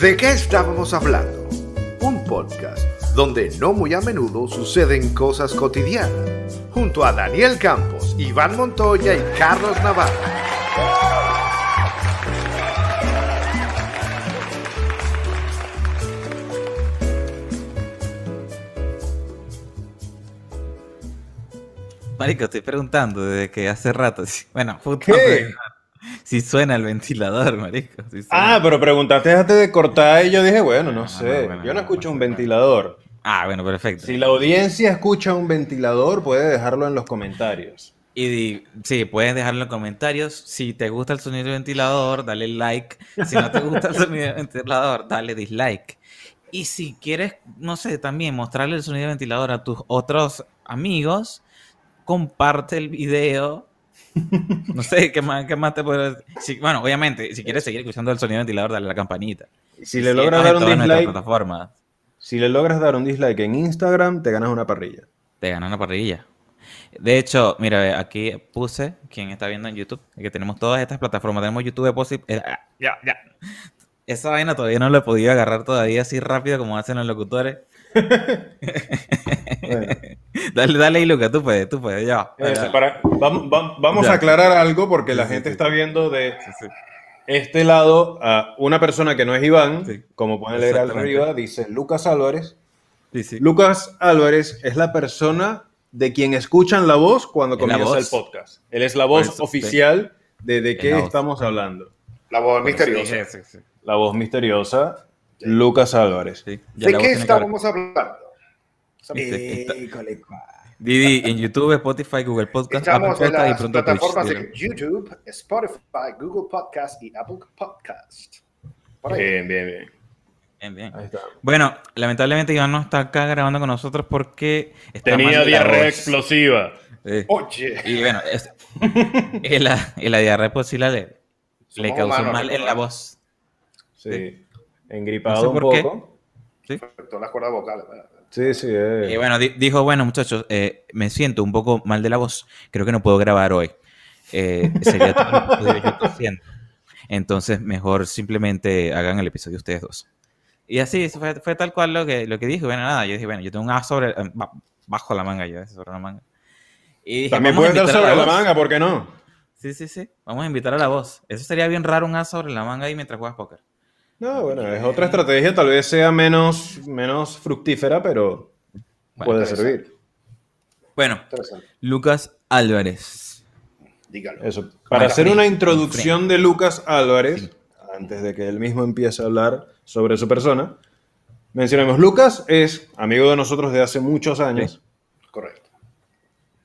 ¿De qué estábamos hablando? Un podcast donde no muy a menudo suceden cosas cotidianas, junto a Daniel Campos, Iván Montoya y Carlos Navarro. Marico, estoy preguntando desde que hace rato. Bueno, puta, ¿Qué? Si suena el ventilador, marico. si. Ah, pero preguntaste antes de cortar y yo dije, bueno, no Ah, sé. bueno, yo no escucho un ventilador. Ah, bueno, perfecto. Si la audiencia escucha un ventilador, puede dejarlo en los comentarios. Y sí, puedes dejarlo en comentarios. Si te gusta el sonido del ventilador, dale like. Si no te gusta el sonido del ventilador, dale dislike. Y si quieres, no sé, también mostrarle el sonido del ventilador a tus otros amigos, comparte el video. No sé, ¿qué más, qué más te puedo decir? Si- bueno, obviamente, si quieres seguir escuchando el sonido del ventilador, dale a la campanita. Si le logras dar un dislike, si le logras dar un dislike en Instagram, te ganas una parrilla. Te ganan una parrilla. De hecho, mira, aquí puse, quien está viendo en YouTube, que tenemos todas estas plataformas. Tenemos YouTube Posi- eh, ah, ya, ya. Esa vaina todavía no la he podido agarrar todavía así rápido como hacen los locutores. Bueno, Dale, dale ahí, Luca, tú puedes, tú puedes, ya. eso, para- vam- vamos Ya. a aclarar algo porque la Sí, gente sí. está viendo de Sí, sí. este lado a una persona que no es Iván, Sí. como pueden leer arriba, dice Lucas Álvarez. Sí, sí. Lucas Álvarez es la persona de quien escuchan la voz cuando comienza el podcast. Él es la voz eso, oficial de de qué estamos hablando. La voz misteriosa. dije, sí, sí. La voz misteriosa, Lucas Álvarez. Sí, ya ¿De la qué estábamos hablando? École, cua. Didi, en YouTube, Spotify, Google Podcast, Apple Estamos en Podcast y las pronto Twitch. plataformas de YouTube, Spotify, Google Podcast y Apple Podcast. Por ahí. Bien, bien, bien. Bien, bien. Ahí está. Bueno, lamentablemente Iván no está acá grabando con nosotros porque está Tenía de la diarrea explosiva. Eh, Oye, y bueno, es- y la, y la diarrea posible le, le causó mal en la voz. Sí. Engripado No sé un por qué. poco. afectó las cuerdas vocales. Sí, sí. eh. Y bueno, di- dijo, bueno muchachos, eh, me siento un poco mal de la voz, creo que no puedo grabar hoy. Eh, sería todo el yo tosiendo. Entonces, mejor simplemente hagan el episodio ustedes dos. Y así, fue, fue tal cual lo que, lo que dije. Bueno, nada, yo dije, bueno, yo tengo un as sobre, eh, ba- bajo la manga, yo sobre la manga. Y dije, También a puede estar a sobre la voz. manga, ¿por qué no? Sí, sí, sí. Vamos a invitar a la voz. Eso sería bien raro, un as sobre la manga ahí mientras juegas póker. No, bueno, es otra estrategia, tal vez sea menos, menos fructífera, pero Bueno, puede servir. Bueno. Lucas Álvarez. Dígalo. Eso. Para hacer una introducción de Lucas Álvarez, Sí. antes de que él mismo empiece a hablar sobre su persona, mencionemos, Lucas es amigo de nosotros de hace muchos años Correcto.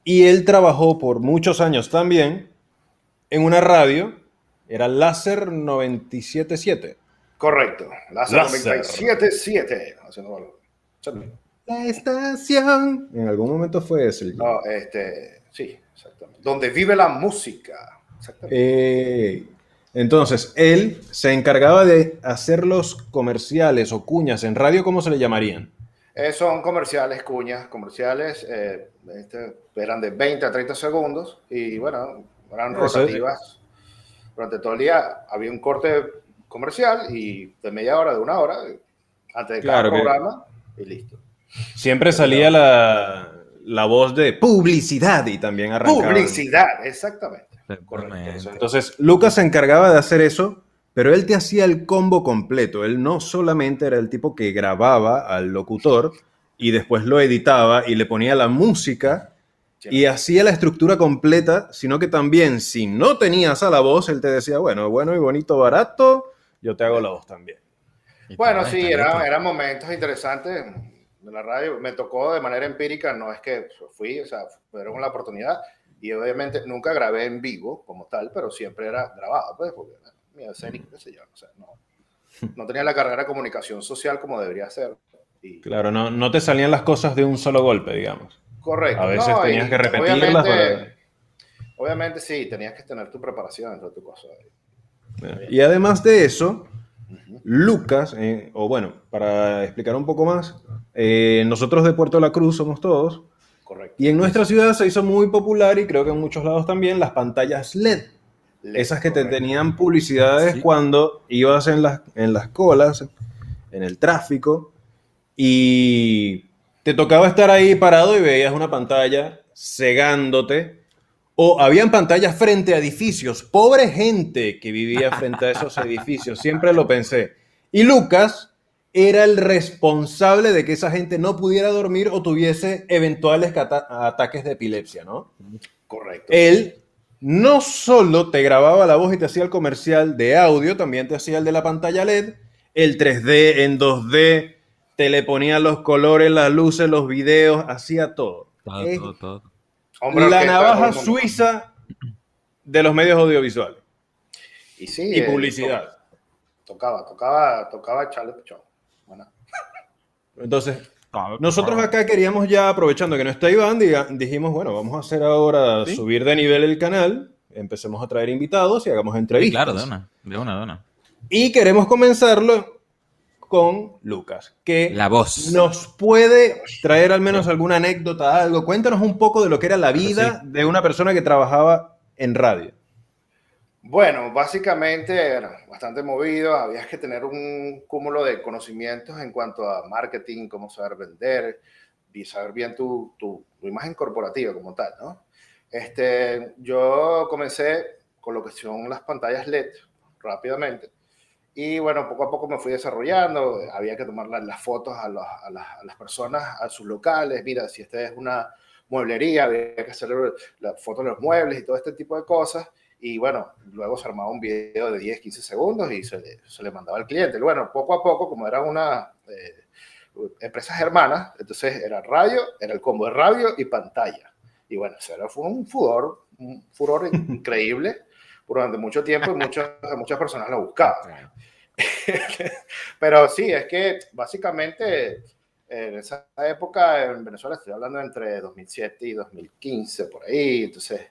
y él trabajó por muchos años también en una radio, era Láser 977. Correcto. Láser Láser. 977. Haciendo valor. Sí. La estación. En algún momento fue ese. el- No, este, sí, exactamente. Donde vive la música. Exactamente. Eh, entonces, él se encargaba de hacer los comerciales o cuñas en radio, ¿cómo se le llamarían? Eh, son comerciales, cuñas, comerciales, eh, este, eran de 20 a 30 segundos y bueno, eran Eso es. rotativas. Durante todo el día había un corte comercial y de media hora, de una hora, antes de cada que- programa y listo. Siempre salía la, la voz de publicidad y también arrancaba. Publicidad, exactamente. Entonces, Lucas se encargaba de hacer eso, pero él te hacía el combo completo. Él no solamente era el tipo que grababa al locutor y después lo editaba y le ponía la música y hacía la estructura completa, sino que también, si no tenías a la voz, él te decía, bueno, bueno y bonito, barato, yo te hago la voz también. Y Bueno, sí, está era- eran momentos interesantes de la radio. Me tocó de manera empírica, no es que fui, o sea, fueron la oportunidad. Y obviamente nunca grabé en vivo como tal, pero siempre era grabado, pues, porque bueno, mi escénico, qué sé yo, o sea, no, no tenía la carrera de comunicación social como debería ser. Y, Claro, no, no te salían las cosas de un solo golpe, digamos. correcto. A veces no, tenías y que repetirlas Obviamente, obviamente sí, tenías que tener tu preparación dentro de tu cosa. Y además de eso, Lucas, eh, o bueno, para explicar un poco más, eh, nosotros de Puerto La Cruz somos todos, Correcto. y en nuestra ciudad se hizo muy popular, y creo que en muchos lados también, las pantallas LED. Esas que te tenían publicidades Sí. cuando ibas en las, en las colas en el tráfico y te tocaba estar ahí parado y veías una pantalla cegándote. O habían pantallas frente a edificios. Pobre gente que vivía frente a esos edificios. Siempre lo pensé. Y Lucas era el responsable de que esa gente no pudiera dormir o tuviese eventuales ataques de epilepsia, ¿no? Correcto. Él no solo te grababa la voz y te hacía el comercial de audio, también te hacía el de la pantalla LED, el 3D en 2D, te le ponía los colores, las luces, los videos, hacía todo. Todo, todo, todo. Hombre la navaja suiza de los medios audiovisuales Y sí. y eh, publicidad. Tocaba, tocaba, tocaba echarle pichón. Bueno, Entonces, nosotros acá queríamos ya, aprovechando que no está Iván, diga- dijimos, bueno, vamos a hacer ahora Sí. subir de nivel el canal, empecemos a traer invitados y hagamos Sí, entrevistas. claro, de una, de una, de una. Y queremos comenzarlo con Lucas, que La voz. nos puede traer al menos alguna anécdota, algo. Cuéntanos un poco de lo que era la vida de una persona que trabajaba en radio. Bueno, básicamente era bastante movido, había que tener un cúmulo de conocimientos en cuanto a marketing, cómo saber vender y saber bien tu, tu- tu imagen corporativa como tal, ¿no? Este, yo comencé con lo que son las pantallas LED rápidamente y bueno, poco a poco me fui desarrollando, había que tomar la- las fotos a, los- a las, a las personas, a sus locales, mira, si esta es una mueblería, había que hacer la foto de los muebles y todo este tipo de cosas. Y bueno, luego se armaba un video de 10, 15 segundos y se le, se le mandaba al cliente. Y bueno, poco a poco, como eran unas eh, empresas hermanas, entonces era radio, era el combo de radio y pantalla. Y bueno, eso era, fue un furor, un furor increíble durante mucho tiempo y muchas, muchas personas lo buscaban. Pero sí, es que básicamente en esa época en Venezuela, estoy hablando entre 2007 y 2015, por ahí, entonces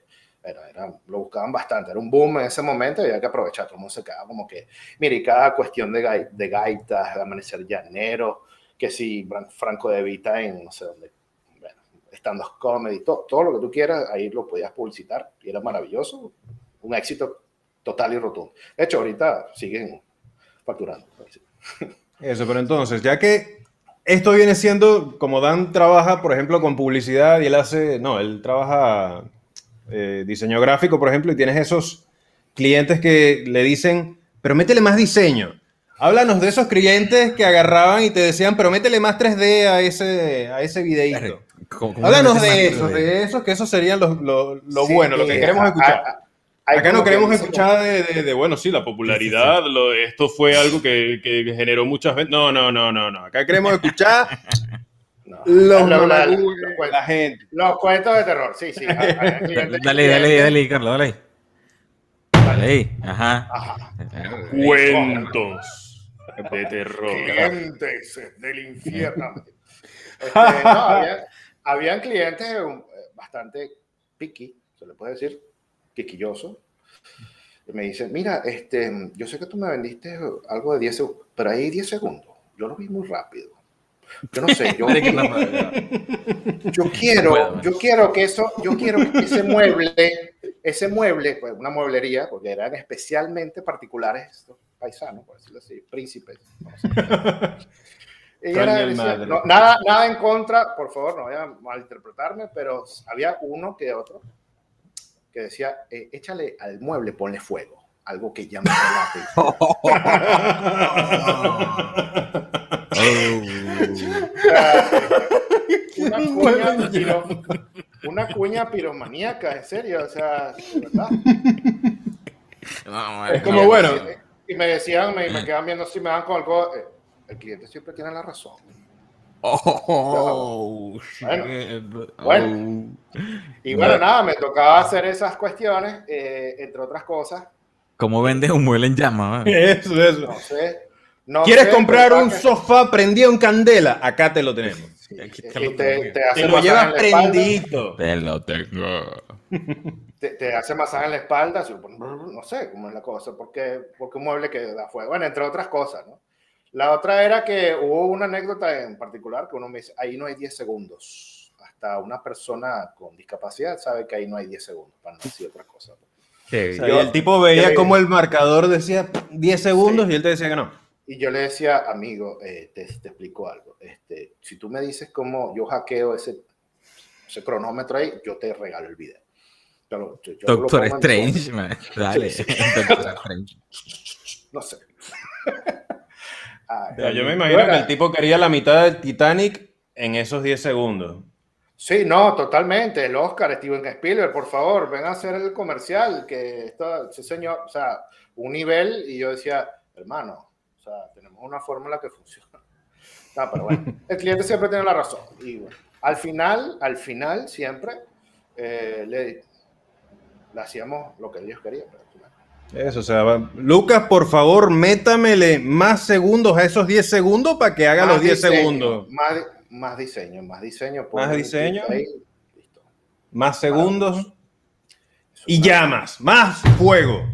era, era- lo buscaban bastante, era un boom en ese momento y había que aprovechar, todo el mundo se quedaba como que, mire, cada cuestión de, gai- de gaitas, de amanecer llanero, que si Franco de Vita en no sé dónde, bueno, stand-up comedy, todo, todo lo que tú quieras, ahí lo podías publicitar y era maravilloso, un éxito total y rotundo. De hecho, ahorita siguen facturando. Eso, pero entonces, ya que esto viene siendo, como Dan trabaja, por ejemplo, con publicidad y él hace, no, él trabaja eh, diseño gráfico, por ejemplo, y tienes esos clientes que le dicen, pero métele más diseño. Háblanos de esos clientes que agarraban y te decían, pero métele más 3D a ese, a ese videíto. ¿Cómo- cómo Háblanos de esos, 3D? de esos, que esos serían los- lo, lo Sí, bueno, lo que eh, queremos a- escuchar. a- hay Acá no que queremos escuchar de, de- de, bueno, sí, la popularidad, lo- esto fue algo que, que generó muchas ventas. No, no, no, no, no. Acá queremos escuchar No. los, la- cuentos. la gente. Los cuentos de terror, sí, sí. Clientes- Dale, dale, dale, ahí, Carlos, dale ahí. Dale ahí, ajá. Ajá. Cuentos de terror. Clientes del infierno. Este, no, había, habían clientes eh, bastante picky, se le puede decir, piquilloso. Y me dicen, mira, este, yo sé que tú me vendiste algo de 10 segundos, pero ahí 10 segundos. Yo lo vi muy rápido. Yo no sé, yo, yo quiero, yo quiero que eso, yo quiero que ese mueble, ese mueble, pues una mueblería, porque eran especialmente particulares estos paisanos, por decirlo así, príncipes. no sé. Decía, no, nada, nada en contra, por favor, no vayan a malinterpretarme, pero había uno que otro que decía, eh, échale al mueble, ponle fuego, algo que llame la atención. una cuña, piro- una cuña piromaníaca, en serio, o sea, verdad. No, Es como, bueno. Y me decían, me, me quedaban viendo si me dan con algo. eh, el cliente siempre tiene la razón. Oh, Bueno, shit. bueno. Oh. Y bueno, nada, me tocaba hacer esas cuestiones, eh, entre otras cosas. ¿Cómo vendes un mueble en llamas? man? Eso, eso. No sé. no ¿Quieres sé, comprar un que- sofá prendido en candela? Acá te lo tenemos. Sí, Aquí y te lo te, te Te hace lo masaje llevas prendidito. Te lo tengo. te, te hace masaje en la espalda, no sé cómo es la cosa, porque, porque un mueble que da fuego, bueno, entre otras cosas, ¿no? La otra era que hubo una anécdota en particular que uno me dice, ahí no hay 10 segundos. Hasta una persona con discapacidad sabe que ahí no hay 10 segundos, para no decir otra cosa. O sea, Yo- el tipo veía yo- como el marcador decía 10 segundos Sí. y él te decía que no. Y yo le decía, amigo, eh, te, te, explico algo. Este, si tú me dices cómo yo hackeo ese, ese cronómetro ahí, yo te regalo el video. Pero, yo, Doctor Strange, man. Dale. Sí, sí. Doctor Strange. No sé. Yo me imagino que el tipo quería la mitad del Titanic en esos 10 segundos. Sí, no, totalmente. El Oscar, Steven Spielberg, por favor, ven a hacer el comercial, que está, ese señor, o sea, un nivel, y yo decía, hermano, o sea, tenemos una fórmula que funciona. No, pero bueno, el cliente siempre tiene la razón. Y bueno, al final, al final, siempre eh, le, le, hacíamos lo que ellos querían. Eso, o sea, Lucas, por favor, métamele más segundos a esos 10 segundos para que haga los 10 segundos. Más, más, diseño, más diseño. Más diseño. Más segundos. Y llamas, más fuego.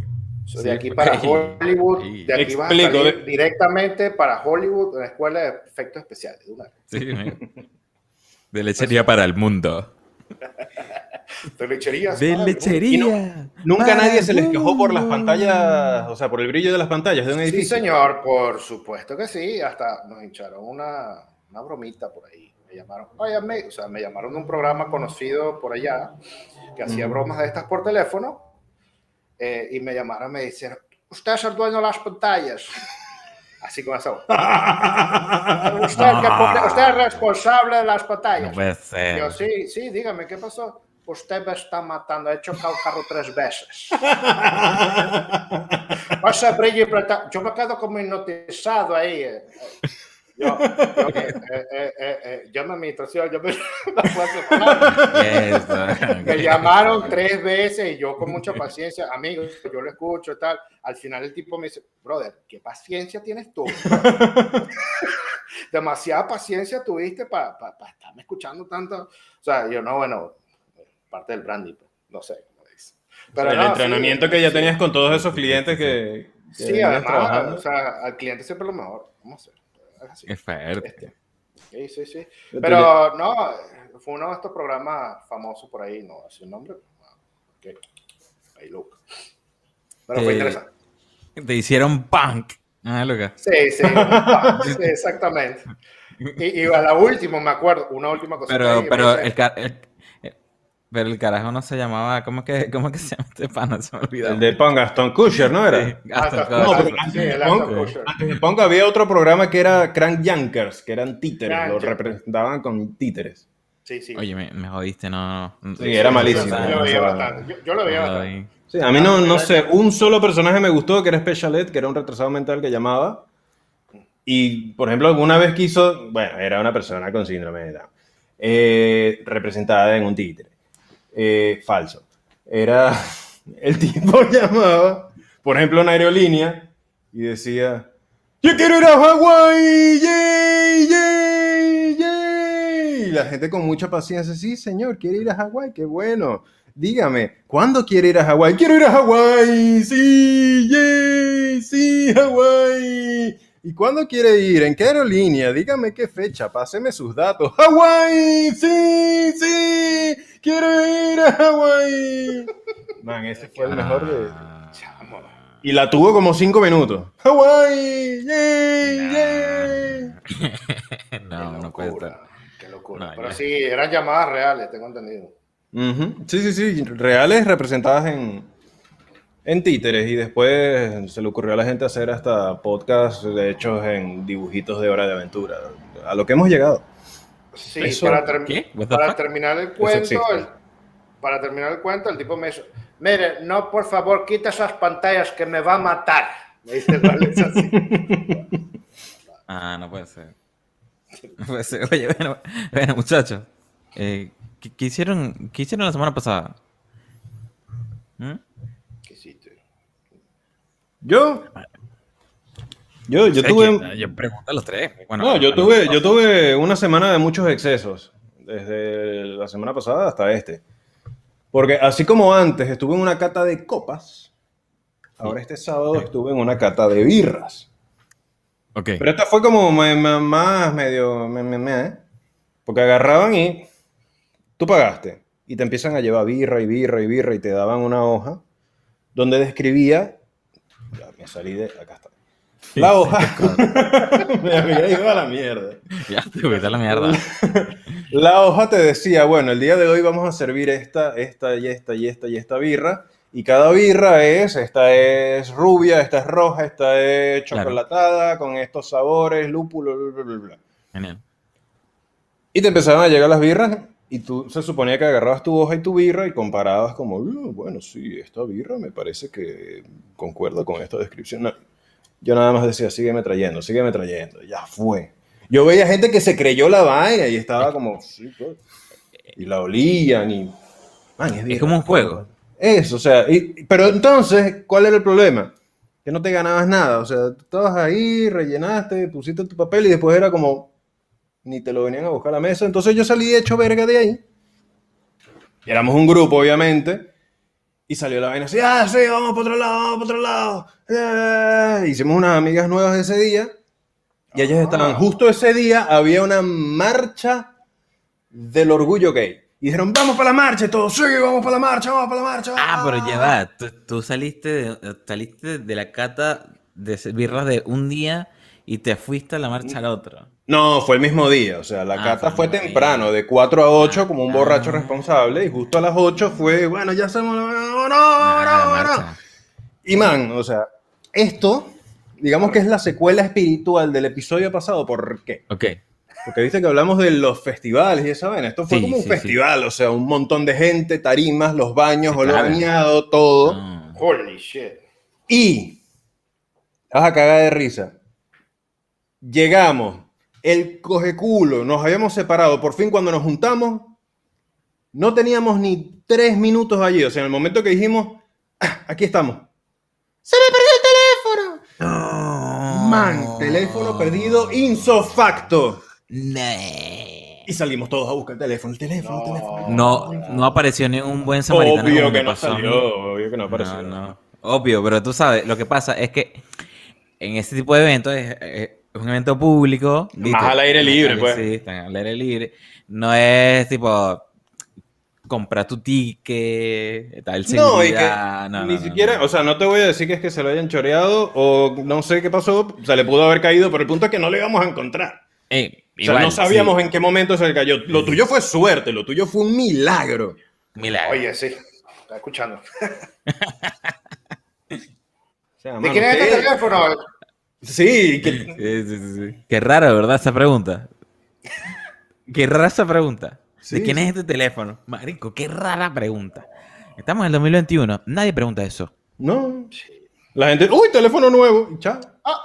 de aquí para Hollywood, de aquí vas a salir directamente para Hollywood, en la escuela de efectos especiales. de lechería para el mundo. de lechería. De lechería. nunca nadie se les quejó por las pantallas, o sea, por el brillo de las pantallas de un edificio. Sí, señor, por supuesto que sí. Hasta nos hincharon una, una bromita por ahí. Me llamaron, o sea, me llamaron de un programa conocido por allá que hacía bromas de estas por teléfono eh, y me llamaron me dijeron, usted es el dueño de las pantallas. Así como eso. usted, usted, es responsable de las pantallas. No puede ser. Yo, sí, sí, dígame, ¿qué pasó? Usted me está matando, he chocado el carro tres veces. yo me quedo como hipnotizado ahí. Eh. Yo, yo eh, eh, eh, yo me administración, yo me, me llamaron tres veces y yo con mucha paciencia, amigos, yo lo escucho y tal. Al final el tipo me dice, brother, ¿qué paciencia tienes tú? Demasiada paciencia tuviste para estarme escuchando tanto. O sea, yo no, bueno, parte del branding, pues, no sé cómo dice. Pero el entrenamiento que ya tenías con todos esos clientes que... sí, además, o sea, al cliente siempre lo mejor. Vamos a ver. Es fuerte. Sí, sí, sí. Pero no, fue uno de estos programas famosos por ahí, no así un nombre. Okay. Ahí look. Pero fue interesante. Te hicieron punk. Ah, Lucas. Sí, sí, sí, exactamente. Y, y, a la última, me acuerdo, una última cosa. Pero, pero el, el, pero el carajo no se llamaba, ¿cómo que, cómo que se llama este pana? Se me olvidó. El de Pong, Gaston Kusher, ¿no era? Sí, No, antes, de Pong, había otro programa que era Crank Yankers, que eran títeres, lo representaban con títeres. Sí, sí. Oye, me, me jodiste, no, no. Sí, era malísimo. Yo lo veía bastante. Yo, lo veía bastante. Sí, a mí no, no sé, un solo personaje me gustó, que era Special Ed, que era un retrasado mental que llamaba. Y, por ejemplo, alguna vez quiso, bueno, era una persona con síndrome de Down, eh, representada en un títere. Eh, falso. Era el tipo llamaba, por ejemplo, una aerolínea y decía, yo quiero ir a Hawái. Y la gente con mucha paciencia, sí, señor, quiere ir a Hawái, qué bueno. Dígame, ¿cuándo quiere ir a Hawái? Quiero ir a Hawái, sí, yay, sí, Hawái. ¿Y cuándo quiere ir? ¿En qué aerolínea? Dígame qué fecha, páseme sus datos. ¡Hawái! ¡Sí! ¡Sí! ¡Quiero ir a Hawái! Man, ese fue el mejor de. Chamo. Y la tuvo como cinco minutos. ¡Hawái! ¡Yay! ¡Yay! no, no puede estar. Qué locura. Pero sí, eran llamadas reales, tengo entendido. Sí, sí, sí. Reales representadas en, en títeres y después se le ocurrió a la gente hacer hasta podcasts hechos en dibujitos de hora de aventura. A lo que hemos llegado. Sí, para, para terminar el cuento, para terminar el cuento, el tipo me dice, mire, no, por favor, quita esas pantallas que me va a matar. Me dice así. ah, no puede ser. No puede ser. Oye, bueno, bueno muchachos, eh, ¿qué, hicieron, ¿qué hicieron la semana pasada? ¿Mm? Yo. Yo, yo tuve. yo pregunto a los tres. no, yo tuve, yo tuve una semana de muchos excesos. Desde la semana pasada hasta este. Porque así como antes estuve en una cata de copas, ahora este sábado estuve en una cata de birras. Ok. Pero esta fue como más medio. ¿eh? Porque agarraban y. Tú pagaste. Y te empiezan a llevar birra y birra y birra y te daban una hoja donde describía ya me salí de. Acá está. La hoja. me había ido a la mierda. Ya te fuiste a la mierda. La hoja te decía, bueno, el día de hoy vamos a servir esta, esta y esta y esta y esta birra. Y cada birra es, esta es rubia, esta es roja, esta es Claro. chocolatada, con estos sabores, lúpulo, bla, bla, bla, bla. Genial. Y te empezaban a llegar las birras y tú se suponía que agarrabas tu hoja y tu birra y comparabas como, "Uh, bueno, sí, esta birra me parece que concuerda con esta descripción. No, yo nada más decía, sígueme trayendo, sígueme trayendo, ya fue. Yo veía gente que se creyó la vaina y estaba como, sí, pues. y la olían y... Man, es, birra. como un juego. Eso, o sea, y- pero entonces, ¿cuál era el problema? Que no te ganabas nada, o sea, tú estabas ahí, rellenaste, pusiste tu papel y después era como, ni te lo venían a buscar a la mesa, entonces yo salí hecho verga de ahí. Y éramos un grupo, obviamente, y salió la vaina así, ah, sí, vamos para otro lado, vamos para otro lado. Eh, Hicimos unas amigas nuevas ese día, y ellas estaban, justo ese día había una marcha del orgullo gay. Y dijeron, vamos para la marcha, y todos, sí, vamos para la marcha, vamos para la marcha. Ah, pero ya va. Tú, tú saliste, de, saliste de la cata de birras de un día y te fuiste a la marcha al otro. No, fue el mismo día, o sea, la Ah, cata fue temprano, día. de 4 a 8 como un borracho Ah. responsable, y justo a las 8 fue, bueno, ya estamos, vámonos, Ah, la vámonos. marcha. Y man, o sea, esto, digamos que es la secuela espiritual del episodio pasado, ¿por qué? Ok. Porque viste que hablamos de los festivales y esa vaina, esto fue Sí, como un sí, festival, o sea, un montón de gente, tarimas, los baños, olor todo. Ah. Holy shit. Y vas a cagar de risa. Llegamos, el coge culo, nos habíamos separado. Por fin, cuando nos juntamos, no teníamos ni tres minutos allí. O sea, en el momento que dijimos, "Ah, aquí estamos. ¡Se me perdió el teléfono! No. Man, teléfono perdido, insofacto. Y salimos todos a buscar el teléfono, el teléfono, el No. teléfono. No, no apareció ni un buen samaritano. Obvio que no salió, obvio que no apareció. No, no. Obvio, pero tú sabes, lo que pasa es que en este tipo de eventos es, es un evento público. ¿viste? al aire libre, pues. Sí, están al aire libre. No es tipo comprar tu ticket, tal No, y que seguridad. no, ni no, siquiera, no. o sea, no te voy a decir que es que se lo hayan choreado o no sé qué pasó, o sea, le pudo haber caído, pero el punto es que no le íbamos a encontrar. Eh, O sea, igual, no sabíamos sí, en qué momento se le cayó. Lo tuyo fue suerte, lo tuyo fue un milagro. milagro. Oye, sí. Está escuchando. O sea, ¿De quién es este teléfono? Sí, que- Sí, sí, sí, sí. Qué raro, ¿verdad? Esa pregunta. Qué rara esa pregunta. Sí, ¿De quién sí. es este teléfono? Marico, qué rara pregunta. Estamos en el 2021. Nadie pregunta eso. no. La gente, uy, teléfono nuevo, chao. Ah,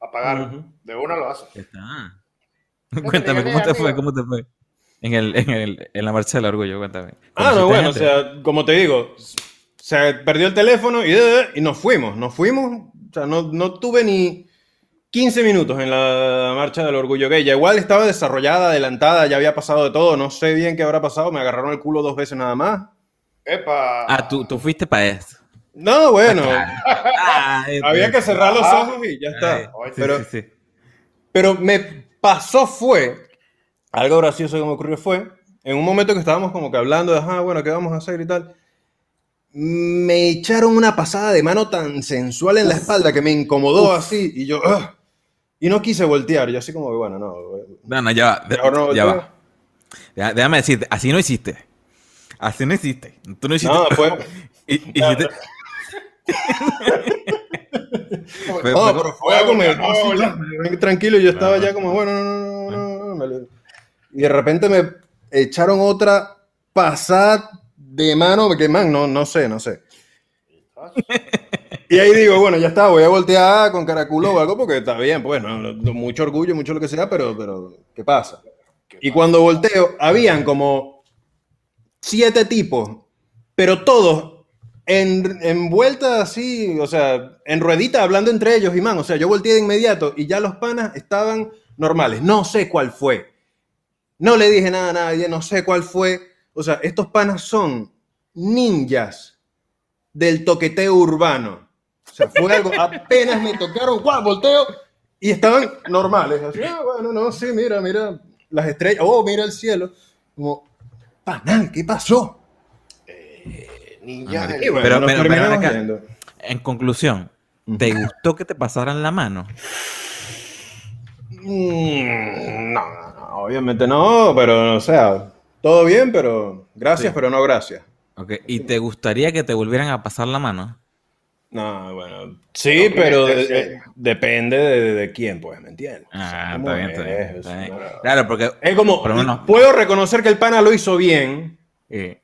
apagar. De una lo hace. Está. Cuéntame, ¿cómo te fue? ¿Cómo te fue? En, el, en, el, en la marcha del orgullo, cuéntame. Ah, no, ¿Conociste bueno, o sea, como te digo, se perdió el teléfono y, y nos fuimos, nos fuimos, o sea, no, no tuve ni 15 minutos en la marcha del orgullo gay, ya igual estaba desarrollada, adelantada, ya había pasado de todo, no sé bien qué habrá pasado, me agarraron el culo dos veces nada más. Epa. Ah, tú, tú fuiste para esto. No, bueno, Ah, este. había que cerrar los Ah. ojos y ya está. Ay, sí, pero, sí, sí. pero me pasó fue, algo gracioso que me ocurrió fue, en un momento que estábamos como que hablando de, ah, bueno, ¿qué vamos a hacer y tal? Me echaron una pasada de mano tan sensual en la espalda que me incomodó así y yo, "Ah", y no quise voltear, yo así como que, bueno, no, No, no, ya va. de- mejor no ya va. Déjame decirte, así no hiciste. Así no hiciste. Tú no hiciste. No, fue, Y- hiciste- Fue- no, fue- pero fue algo me- No, así, ya, tranquilo, yo estaba ya como, bueno, no, no, no, no, y de repente me echaron otra pasada de mano, que man, no, no sé, no sé. Y ahí digo, bueno, ya está, voy a voltear con caraculo o algo porque está bien, pues, no, no, mucho orgullo, mucho lo que sea, pero, pero, ¿qué pasa? Y cuando volteo, habían como siete tipos, pero todos en, envueltas así, o sea, en ruedita hablando entre ellos, y man, o sea, yo volteé de inmediato y ya los panas estaban normales. No sé cuál fue. No le dije nada a nadie, no sé cuál fue. O sea, estos panas son ninjas del toqueteo urbano. O sea, fue algo, apenas me tocaron, ¡guau! Volteo y estaban normales. Así, ah, bueno, no, sí, mira, mira las estrellas, oh, mira el cielo. Como, panal, ¿qué pasó? Ninja Ah, bueno, Pero- pero- pero acá. En conclusión, ¿te gustó que te pasaran la mano? Mm, no, no, no, obviamente no, pero, o sea, todo bien, pero gracias, Sí. pero no gracias. Ok, ¿Y te gustaría que te volvieran a pasar la mano? No, bueno, sí, No, pero de- de- depende de, de quién, pues, ¿me entiendes? O sea, Ah, ¿cómo está bien, está bien, es? está bien. No. Claro, porque... Es como, Por menos- puedo reconocer que el pana lo hizo bien, eh,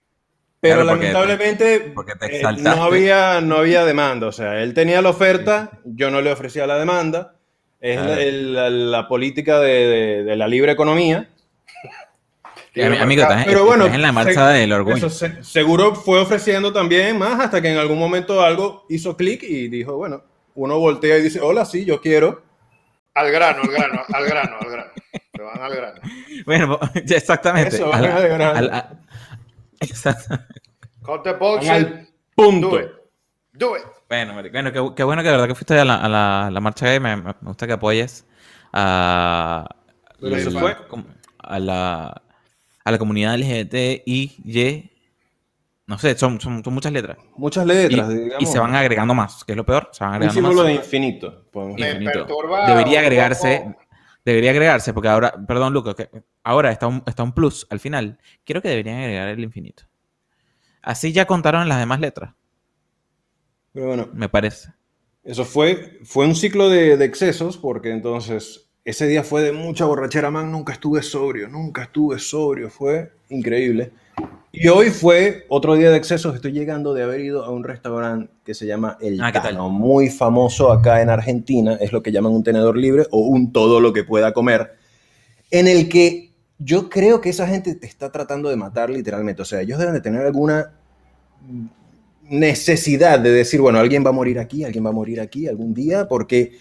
pero Claro, porque te- lamentablemente porque te eh, no, había, no había demanda. O sea, él tenía la oferta, yo no le ofrecía la demanda. Es la, Claro. el- la- la política de, de- de la libre economía. Ami- amigo, estás, Pero bueno, estás en la marcha se- del orgullo. Eso se- seguro fue ofreciendo también más hasta que en algún momento algo hizo clic y dijo, bueno, uno voltea y dice, hola, sí, yo quiero. Al grano, al grano, al grano, al grano. Se van al grano. Bueno, exactamente. Eso, Al- al grano. al- a- Exacto. Cut the Van bullshit. al punto. Do it. Do it. Bueno, bueno, qué, qué bueno que de verdad que fuiste a la, a la, a la marcha gay. Me, me gusta que apoyes a, Pero com- a la, a la comunidad LGBT y Y. No sé, son, son, son muchas letras. Muchas Y, letras, y digamos. se van agregando más, que es lo peor. Se van Un agregando símbolo más. de infinito. Infinito. Debería agregarse, poco. debería agregarse, porque ahora, perdón, Lucas, que ahora está un, está un plus al final. Quiero que deberían agregar el infinito. Así ya contaron las demás letras, Pero bueno, me parece. Eso fue, fue un ciclo de, de excesos, porque entonces ese día fue de mucha borrachera, man. Nunca estuve sobrio, nunca estuve sobrio. Fue increíble. Y hoy fue otro día de excesos. Estoy llegando de haber ido a un restaurante que se llama El Ah. Tano, muy famoso acá en Argentina. Es lo que llaman un tenedor libre o un todo lo que pueda comer, en el que yo creo que esa gente te está tratando de matar literalmente. O sea, ellos deben de tener alguna necesidad de decir, bueno, alguien va a morir aquí, alguien va a morir aquí algún día, porque,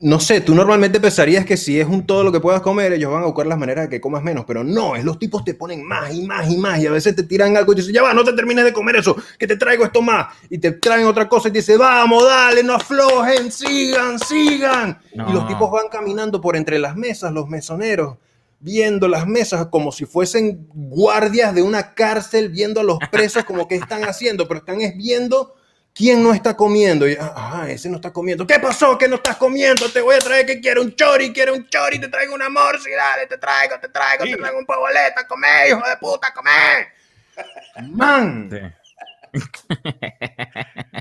no sé, tú normalmente pensarías que si es un todo lo que puedas comer, ellos van a buscar las maneras de que comas menos, pero no, es los tipos te ponen más y más y más, y a veces te tiran algo y dicen, ya va, no te termines de comer eso, que te traigo esto más, y te traen otra cosa y te dicen, vamos, dale, no aflojen, sigan, sigan. Y los tipos van caminando por entre las mesas, los mesoneros, viendo las mesas como si fuesen guardias de una cárcel, viendo a los presos como que están haciendo, pero están es viendo quién no está comiendo. Y, ah, ese no está comiendo. ¿Qué pasó? ¿Que no estás comiendo? Te voy a traer que quiere un chori, quiere un chori, te traigo una morsi, dale, te traigo, te traigo, te traigo un paboleta, come, hijo de puta, come. Man,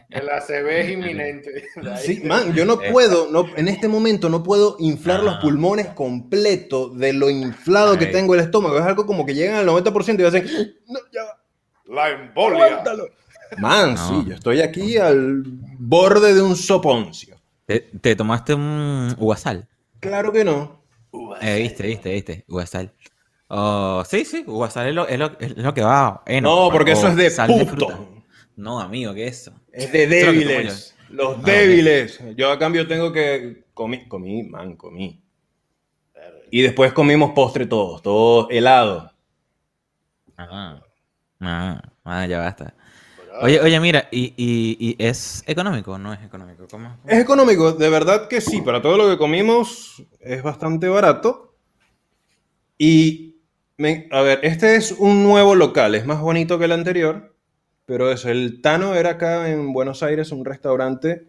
El ACB es inminente. Sí, man, yo no puedo, no, en este momento no puedo inflar los Ah. pulmones completo de lo inflado que Ay. tengo el estómago. Es algo como que llegan al 90% y hacen, no, ya va, La embolia. aguántalo. Man, No. sí, yo estoy aquí al borde de un soponcio. ¿Te, te tomaste un guasal? Claro que no. Eh, viste, viste, viste, guasal. Oh, sí, sí, guasal es lo, es lo, es lo que va. eh, No, porque eso es de puto. No, amigo, ¿qué es eso? Es de es lo débiles. Los Ah, débiles. Yo a cambio tengo que... Comí, comí, man, comí. Y después comimos postre todos, todo helado. Ah, ah, ah, ya basta. Oye, oye, mira, ¿y, y, y es económico o no es económico? ¿Cómo? Es económico, de verdad que sí. Para todo lo que comimos es bastante barato. Y, me- a ver, este es un nuevo local, es más bonito que el anterior. Pero eso, el Tano era acá en Buenos Aires un restaurante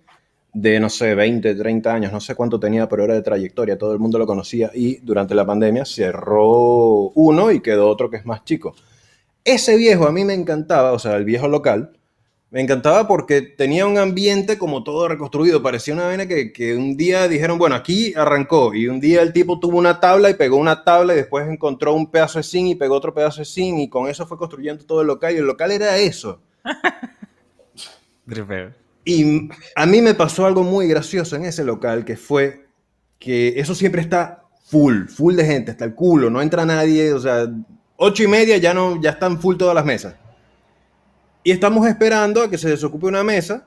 de, no sé, 20, 30 años, no sé cuánto tenía, pero era de trayectoria, todo el mundo lo conocía. Y durante la pandemia cerró uno y quedó otro que es más chico. Ese viejo a mí me encantaba, o sea, el viejo local, me encantaba porque tenía un ambiente como todo reconstruido. Parecía una vaina que, que un día dijeron, bueno, aquí arrancó. Y un día el tipo tuvo una tabla y pegó una tabla y después encontró un pedazo de zinc y pegó otro pedazo de zinc y con eso fue construyendo todo el local. Y el local era eso. Y a mí me pasó algo muy gracioso en ese local, que fue que eso siempre está full, full de gente, hasta el culo, no entra nadie, o sea, ocho y media ya, no, ya están full todas las mesas. Y estamos esperando a que se desocupe una mesa,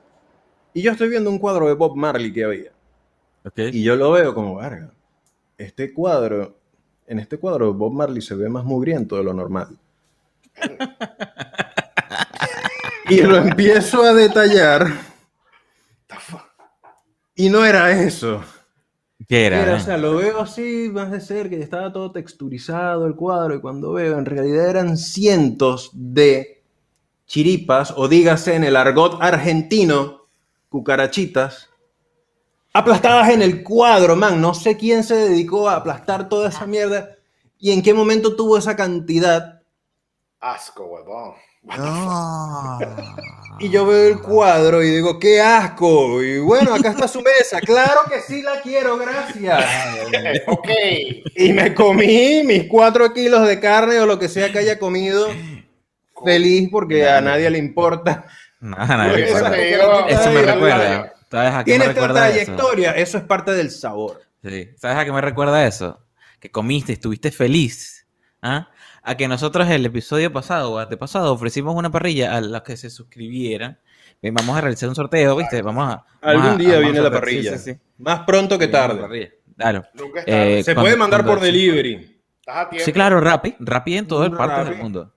y yo estoy viendo un cuadro de Bob Marley que había. Y yo lo veo como, verga, este cuadro, en este cuadro Bob Marley se ve más mugriento de lo normal. y lo empiezo a detallar. Y no era eso. ¿Qué era? Era, eh? o sea, lo veo así más de cerca y estaba todo texturizado el cuadro y cuando veo, en realidad eran cientos de chiripas, o dígase en el argot argentino, cucarachitas, aplastadas en el cuadro, man. No sé quién se dedicó a aplastar toda esa mierda y en qué momento tuvo esa cantidad. Asco, huevón. No. Y yo veo el cuadro y digo, qué asco. Y bueno, acá está su mesa. Claro que sí la quiero, gracias. ok. Y me comí mis cuatro kilos de carne o lo que sea que haya comido. Feliz porque a nadie le importa. Porque eso, eso me- me recuerda. ¿Sabes a qué me Tiene recuerda eso? trayectoria, eso es parte del sabor. Sí. ¿Sabes a qué me recuerda eso? Que comiste, estuviste feliz. ¿ah? A que nosotros el episodio pasado o antepasado ofrecimos una parrilla a los que se suscribieran. Vamos a realizar un sorteo, ¿viste? Vamos a. Algún día a viene la parrilla. Sí, sí, sí. Más pronto que tarde. Claro. Nunca es tarde. Eh, Se cuando- puede mandar por delivery. Estás a tiempo. Sí, claro, Rappi. Rappi en todo el Un partes del mundo.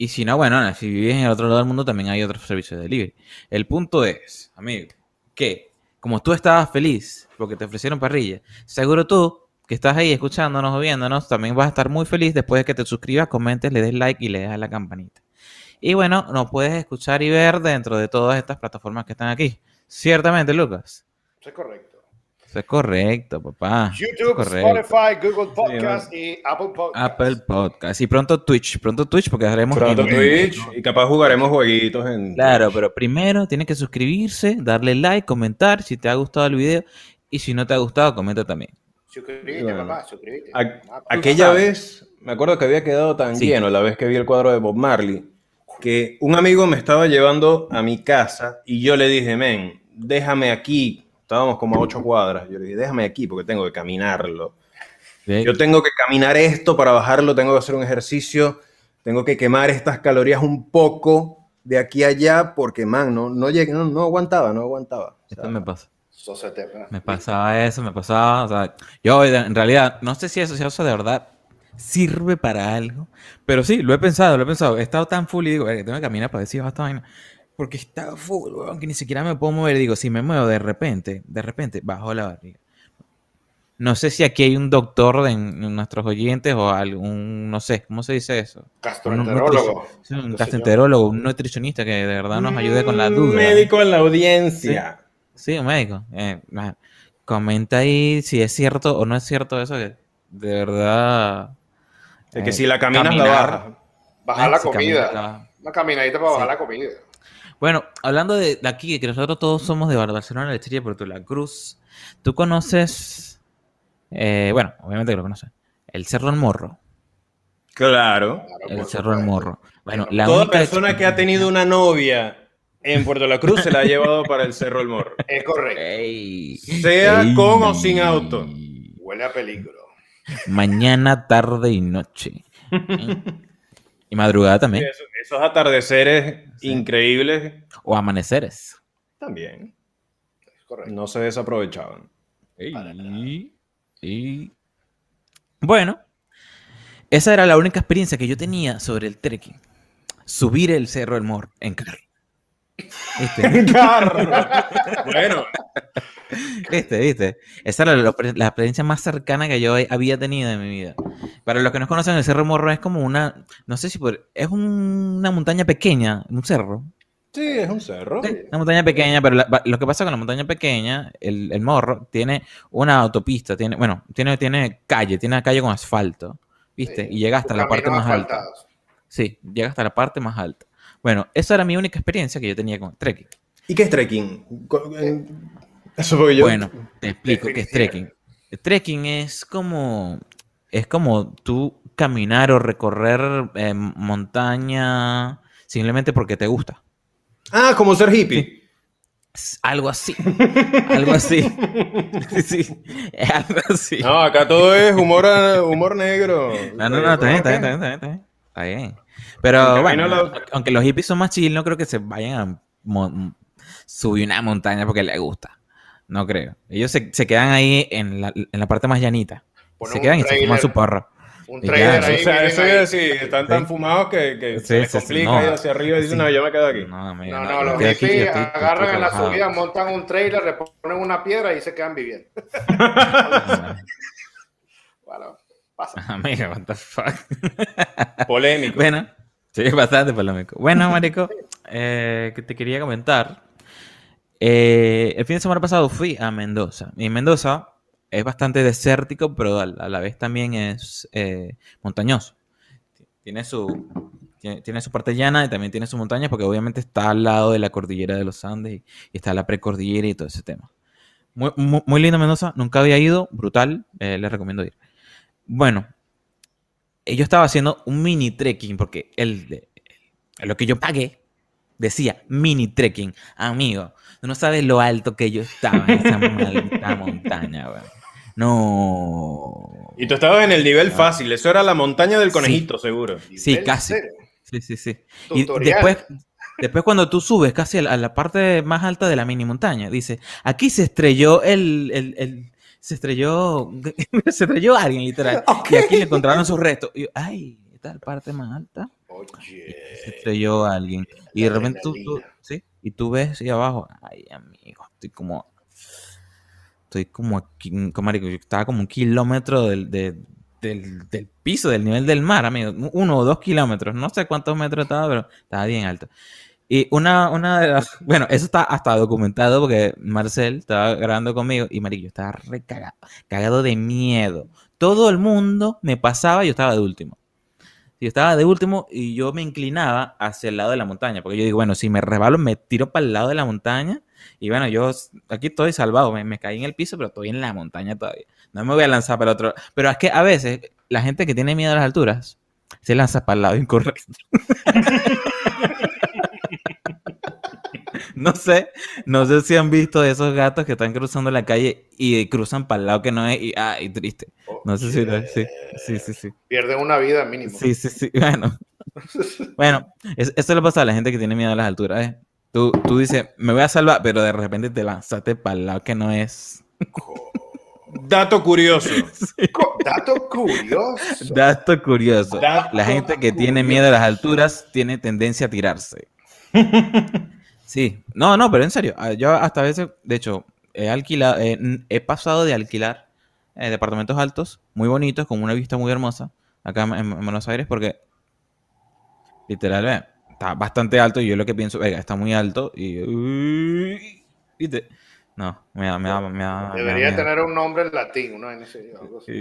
Y si no, bueno, si vives en el otro lado del mundo, también hay otros servicios de delivery. El punto es, amigo, que como tú estabas feliz porque te ofrecieron parrilla, seguro tú que estás ahí escuchándonos o viéndonos, también vas a estar muy feliz después de que te suscribas, comentes, le des like y le des la campanita. Y bueno, nos puedes escuchar y ver dentro de todas estas plataformas que están aquí. Ciertamente, Lucas. Es correcto. Eso es correcto, papá. Es YouTube, correcto. Spotify, Google Podcast y Apple Podcast. Apple Podcast. Y pronto Twitch. Pronto Twitch porque haremos... Pronto en- Twitch y capaz jugaremos jueguitos en. Claro, pero primero tienes que suscribirse, darle like, comentar si te ha gustado el video y si no te ha gustado, comenta también. Suscríbete, Bueno. papá, suscríbete. A- Ah, aquella sabes. vez, me acuerdo que había quedado tan Sí. lleno la vez que vi el cuadro de Bob Marley, que un amigo me estaba llevando a mi casa y yo le dije, men, déjame aquí. Estábamos como a ocho cuadras. Yo le dije, déjame aquí porque tengo que caminarlo. Yo tengo que caminar esto para bajarlo, tengo que hacer un ejercicio, tengo que quemar estas calorías un poco de aquí a allá porque, man, no, no, llegué, no, no aguantaba, no aguantaba. O sea, Esto me pasa. Sosete. Me pasaba eso, me pasaba. O sea, yo en realidad, no sé si eso, si eso de verdad sirve para algo, pero sí, lo he pensado, lo he pensado. He estado tan full y digo, "Verga, tengo que caminar para decir esta vaina. Porque está full, weón, que ni siquiera me puedo mover. Digo, si me muevo de repente, de repente, bajo la barriga. No sé si aquí hay un doctor de- en nuestros oyentes o algún, no sé, ¿cómo se dice eso? Un, Gastroenterólogo. un yo. gastroenterólogo, un nutricionista que de verdad nos ayude con la un duda. médico en la audiencia. Sí, un médico. Eh, comenta ahí si es cierto o no es cierto eso que de verdad. De que eh, si la caminas la caminar- la si caminas, la comida. Una caminadita para Sí. bajar la comida. Bueno, hablando de, de aquí, que nosotros todos somos de Barcelona, Lechería, Puerto La Cruz. ¿Tú conoces? eh, bueno, obviamente que lo conoces. El Cerro El Morro. Claro. El Cerro El. Morro. Bueno, Toda la Toda única persona que ha tenido una novia en Puerto La Cruz se la ha llevado para el Cerro El Morro. Es correcto. Ey. Sea Ey. con o sin auto. Huele a peligro. Mañana, tarde y noche. ¿Eh? y madrugada también. Esos, esos atardeceres increíbles O amaneceres. también Es correcto. no se desaprovechaban. Y, y- Bueno, esa era la única experiencia que yo tenía sobre el trekking. Subir el Cerro del Morro en carro. ¿Viste? bueno, ¿Viste? ¿Viste? Esa era la, la experiencia más cercana que yo había tenido en mi vida. Para los que no conocen, el Cerro Morro es como una, no sé si por, es un- una montaña pequeña, un cerro. sí, es un cerro. Sí, Una montaña pequeña, pero la- lo que pasa con la montaña pequeña, el, el morro, tiene una autopista, tiene, bueno, tiene, tiene calle, tiene una calle con asfalto, ¿viste? Sí, y llega hasta la parte más alta. Sí, llega hasta la parte más alta. Bueno, esa era mi única experiencia que yo tenía con trekking. ¿Y qué es trekking? Eso porque yo. Bueno, te explico qué es trekking. El trekking es como, es como tú caminar o recorrer eh, montaña simplemente porque te gusta. Ah, como ser hippie. Algo así. algo así. Sí, sí, es algo así. No, acá todo es humor, humor negro. No, no, no, está bien, está bien, está bien, está bien, está bien. Pero Camino bueno, aunque los hippies son más chill, no creo que se vayan a subir una montaña porque les gusta. No creo. Ellos se, se quedan ahí en la, en la parte más llanita. Ponen se quedan y se fuman su porro. Un trailer ya, ahí. O sea, eso es decir, están tan fumados que, que Sí, se les sí, sí, complica no. ir hacia arriba y dicen, Sí. no, yo me quedo aquí. No, amigo, No, no, no, yo los aquí, yo hippies estoy- yo agarran estoy en la subida, montan un trailer, le ponen una piedra y se quedan viviendo. Bueno, pasa. Amigo, what the fuck. Polémico. Bueno, sí, bastante polémico. Bueno, marico, eh, que te quería comentar. Eh, el fin de semana pasado fui a Mendoza. Y Mendoza es bastante desértico, pero a, la vez también es eh, montañoso. Tiene su, tiene, tiene su parte llana y también tiene sus montañas, porque obviamente está al lado de la cordillera de los Andes y, y está la precordillera y todo ese tema. Muy, muy, muy lindo Mendoza, nunca había ido, brutal, eh, les recomiendo ir. Bueno, yo estaba haciendo un mini trekking, porque el, el- lo que yo pagué decía mini trekking. Amigo, tú no sabes lo alto que yo estaba en esa maldita montaña, weón. No. Y tú estabas en el nivel fácil, eso era la montaña del conejito, seguro. Sí, casi. cero. Sí, sí, sí. Y después, después cuando tú subes casi a la, a la parte más alta de la mini montaña, dice, aquí se estrelló el, el- el- se estrelló, se estrelló alguien literal. Y aquí le encontraron sus restos. Y yo, ay, esta es la parte más alta. Oye. Se estrelló alguien. Y de repente tú, sí, y tú ves ahí abajo, ay, amigo, estoy como, estoy como aquí, como, marico, yo estaba como un kilómetro del, de- del, del piso, del nivel del mar, amigo, uno o dos kilómetros, no sé cuántos metros estaba, pero estaba bien alto. Y una, una de las, bueno, eso está hasta documentado porque Marcel estaba grabando conmigo y marico, yo estaba re cagado, cagado de miedo. Todo el mundo me pasaba y yo estaba de último. Yo estaba de último y yo me inclinaba hacia el lado de la montaña, porque yo digo, bueno, si me resbalo, me tiro para el lado de la montaña y bueno, yo aquí estoy salvado, me, me caí en el piso, pero estoy en la montaña todavía. No me voy a lanzar para otro. Pero es que a veces la gente que tiene miedo a las alturas se lanza para el lado incorrecto. No sé, no sé si han visto esos gatos que están cruzando la calle y cruzan para el lado que no es y triste. No sé si lo sí, sí, sí, sí. Pierden una vida mínimo. Sí, sí, sí. Bueno, bueno es- eso le pasa a la gente que tiene miedo a las alturas. ¿eh? Tú, tú dices, me voy a salvar, pero de repente te lanzaste para el lado que no es. Dato curioso. Dato curioso. Dato curioso. Dato la gente que tiene miedo a las alturas tiene tendencia a tirarse. Sí, no, no, pero en serio, ah, yo hasta a veces, de hecho, he alquilado, eh, n- he pasado de alquilar eh, departamentos altos, muy bonitos, con una vista muy hermosa, acá en, en Buenos Aires, porque literal, ve, está bastante alto y yo lo que pienso, venga, está muy alto y... No, me da, me da, me da- me da Debería tener un nombre en latín, ¿no? En ese, algo así.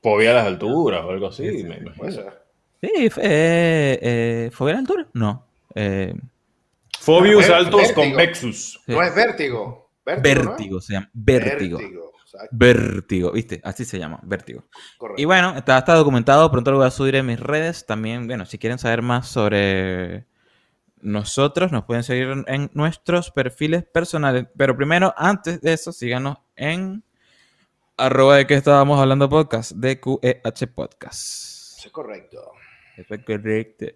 Fobia a las alturas o algo así, Sí, me imagino. puede ser. Sí, eh, eh, ¿fobia a la altura? No. Eh, Fobius altos vértigo. convexus. No es vértigo. Vértigo. ¿no? Vértigo, se llama. Vértigo. exacto, Vértigo, ¿viste? Así se llama, vértigo. correcto. Y bueno, está, está documentado, pronto lo voy a subir en mis redes. También, bueno, si quieren saber más sobre nosotros, nos pueden seguir en, nuestros perfiles personales. Pero primero, antes de eso, síganos en arroba de que estábamos hablando podcast, de QEH Podcast. Eso es correcto. Eso es correcto.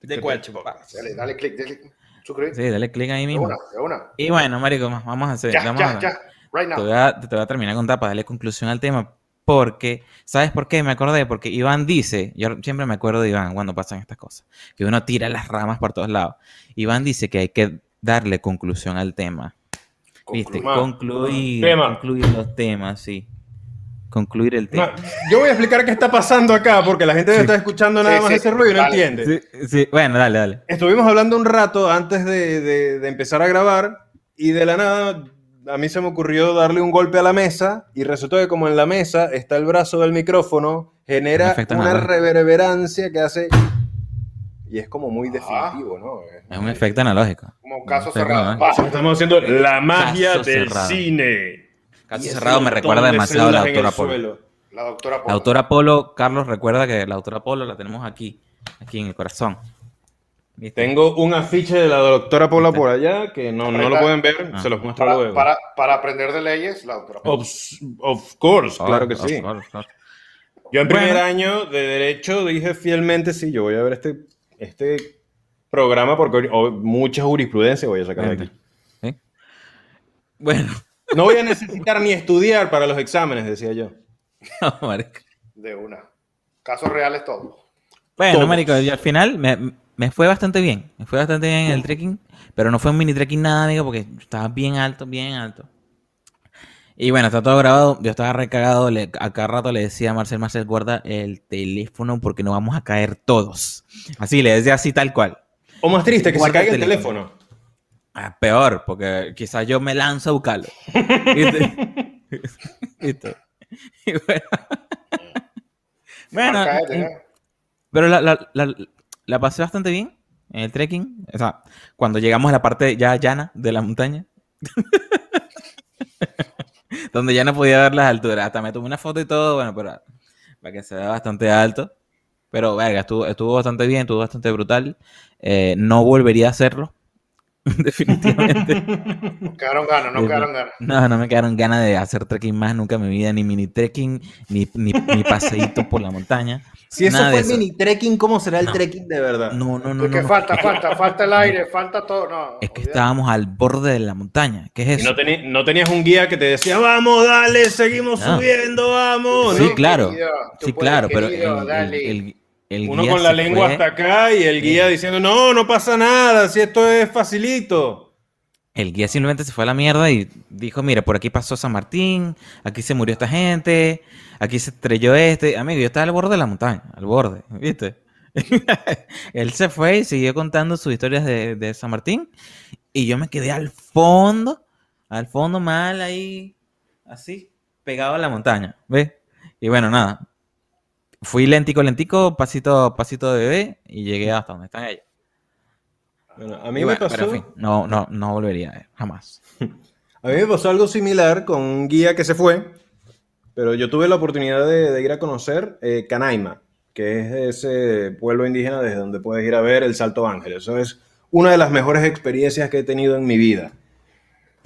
¿De cuál, podcast? Dale, dale clic, dale clic. Suscribir. Sí, dale clic ahí de mismo. una, de una. Y bueno, marico, vamos a hacer... Ya, vamos ya, a- ya. Right Te voy, now. a, te voy a terminar con contar para darle conclusión al tema. Porque, ¿sabes por qué? Me acordé. Porque Iván dice, yo siempre me acuerdo de Iván cuando pasan estas cosas, que uno tira las ramas por todos lados. Iván dice que hay que darle conclusión al tema. ¿Viste? Concluir. Concluir, Tema. concluir los temas, sí. Concluir el No, tema. yo voy a explicar qué está pasando acá porque la gente Sí. está escuchando nada Sí, más sí, ese ruido y no dale. entiende. Sí, sí, bueno, dale, dale. Estuvimos hablando un rato antes de, de- de empezar a grabar y de la nada a mí se me ocurrió darle un golpe a la mesa y resultó que como en la mesa está el brazo del micrófono, Un genera una analógico. reverberancia que hace... Y es como muy Ah. definitivo, ¿no? Es un efecto analógico. Como caso Pero, cerrado. ¿no? Pa. Estamos haciendo la magia Caso del cerrado. cine. Caso ese cerrado me recuerda de demasiado a la células en el doctora Polo. La doctora La Polo. Polo, Carlos, recuerda que la autora Polo la tenemos aquí, aquí en el corazón. ¿Viste? Tengo un afiche de la doctora Pola por allá que no, no lo pueden ver, Ah. se los muestro Para, luego. para, para aprender de leyes, la doctora Polo. Of, of course, Oh, claro que of sí. course, of course. Yo en Bueno. primer año de Derecho dije fielmente, sí, yo voy a ver este, este programa porque mucha jurisprudencia voy a sacar de aquí. Bueno, No voy a necesitar ni estudiar para los exámenes, decía yo. no, marico. De una. Casos reales todos. Bueno, Todos. marico, y al final me, me fue bastante bien. Me fue bastante bien en el trekking, pero no fue un mini trekking nada, amigo, porque estaba bien alto, bien alto. Y bueno, está todo grabado. Yo estaba recagado. Le, a cada rato le decía a Marcel, Marcel, guarda el teléfono porque nos vamos a caer todos. Así, le decía así tal cual. O más triste, que se Guarda caiga el teléfono. teléfono. Ah, peor, porque quizás yo me lanzo a buscarlo. ¿Viste? Y bueno, Bueno, pero la, la- la- la pasé bastante bien en el trekking. O sea, cuando llegamos a la parte ya llana de la montaña. donde ya no podía ver las alturas. Hasta me tomé una foto y todo, bueno, pero para que se vea bastante alto. Pero, verga, estuvo, estuvo bastante bien, estuvo bastante brutal. Eh, no volvería a hacerlo. Definitivamente. No quedaron ganas, no Sí, quedaron ganas. No, no me quedaron ganas de hacer trekking más nunca en mi vida, ni mini trekking, ni, ni, ni paseíto por la montaña. Si eso fue eso. mini trekking, ¿cómo será el No. trekking de verdad? No, no, no. Es que no, no. falta, falta, falta el aire, falta todo. No, Es que estábamos al borde de la montaña. ¿Qué es Y eso? no, teni- no tenías un guía que te decía, vamos, dale, seguimos No. subiendo, vamos. Sí, ¿no? claro. Sí, claro, pero el, dale. el- el- el Uno guía con la lengua fue. hasta acá y el guía diciendo, no, no pasa nada, si esto es facilito. El guía simplemente se fue a la mierda y dijo, mira, por aquí pasó San Martín, aquí se murió esta gente, aquí se estrelló este. Amigo, yo estaba al borde de la montaña, al borde, ¿viste? Él se fue y siguió contando sus historias de, de San Martín y yo me quedé al fondo, al fondo mal ahí, así, pegado a la montaña, ¿ves? Y bueno, nada. Fui lentico, lentico, pasito, pasito de bebé y llegué hasta donde están ellos. Bueno, a mí bueno, me pero en pasó... fin, no, no, no volvería, eh, jamás. A mí me pasó algo similar con un guía que se fue, pero yo tuve la oportunidad de, de ir a conocer eh, Canaima, que es ese pueblo indígena desde donde puedes ir a ver el Salto Ángel. Eso es una de las mejores experiencias que he tenido en mi vida.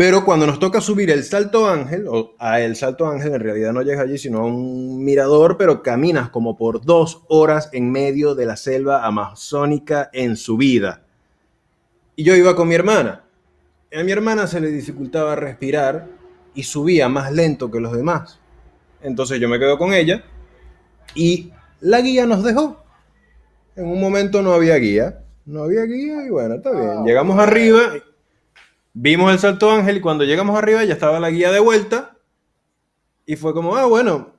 Pero cuando nos toca subir el Salto Ángel, o a el Salto Ángel, en realidad no llegas allí, sino a un mirador, pero caminas como por dos horas en medio de la selva amazónica en subida. Y yo iba con mi hermana. A mi hermana se le dificultaba respirar y subía más lento que los demás. Entonces yo me quedo con ella y la guía nos dejó. En un momento no había guía. No había guía y bueno, está bien. Ah, Llegamos arriba, vimos el Salto Ángel y cuando llegamos arriba ya estaba la guía de vuelta y fue como, ah, bueno,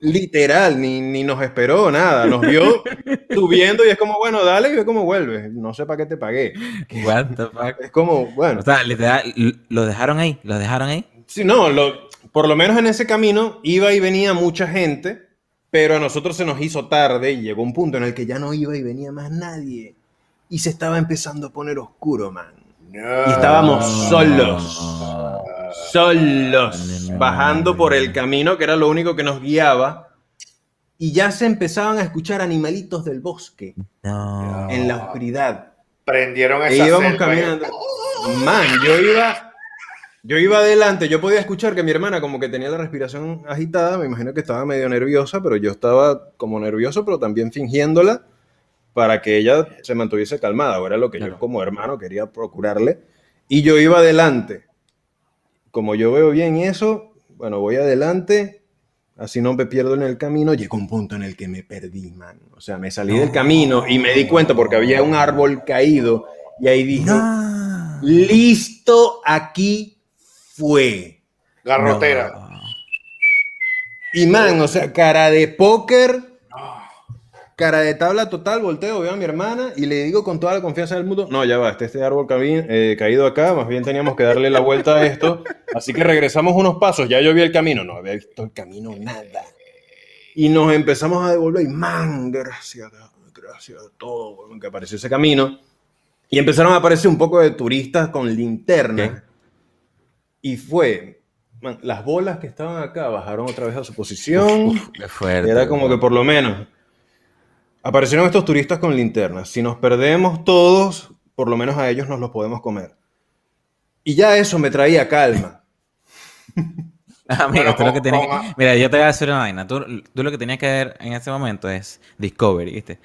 literal, ni, ni nos esperó nada. Nos vio subiendo y es como, bueno, dale y ve cómo vuelves. No sé para qué te pagué. What the fuck? Es como, bueno. O sea, literal, lo dejaron ahí, lo dejaron ahí. Sí, no, lo- por lo menos en ese camino iba y venía mucha gente, pero a nosotros se nos hizo tarde y llegó un punto en el que ya no iba y venía más nadie. Y se estaba empezando a poner oscuro, man. No. Y estábamos solos, solos, bajando por el camino que era lo único que nos guiaba. Y ya se empezaban a escuchar animalitos del bosque No. en la oscuridad. Prendieron E esa íbamos selva. caminando. Man, yo iba, yo iba adelante, yo podía escuchar que mi hermana como que tenía la respiración agitada, me imagino que estaba medio nerviosa, pero yo estaba como nervioso, pero también fingiéndola para que ella se mantuviese calmada, o era lo que yo como hermano quería procurarle. Y yo iba adelante. Como yo veo bien eso, bueno, voy adelante, así no me pierdo en el camino. Llegó un punto en el que me perdí, man. O sea, me salí del camino y me di cuenta porque había un árbol caído y ahí dije, No. listo, aquí fue. Garrotera. No. Y man, o sea, cara de póker, cara de tabla total, volteo, veo a mi hermana y le digo con toda la confianza del mundo, no, ya va, este, este árbol eh, caído acá, más bien teníamos que darle la vuelta a esto, así que regresamos unos pasos, ya yo vi el camino, no había visto el camino nada. Y nos empezamos a devolver y man, gracias, gracias a todo, que apareció ese camino. Y empezaron a aparecer un poco de turistas con linterna. Y fue, man, las bolas que estaban acá bajaron otra vez a su posición. Uf, qué fuerte. Era como que por lo menos aparecieron estos turistas con linternas. Si nos perdemos todos, por lo menos a ellos nos los podemos comer. Y ya eso me traía calma. Ah, mira, Bueno, tú lo que tenías- mira, yo te voy a decir una vaina. Tú, tú lo que tenías que ver en ese momento es Discovery, ¿viste?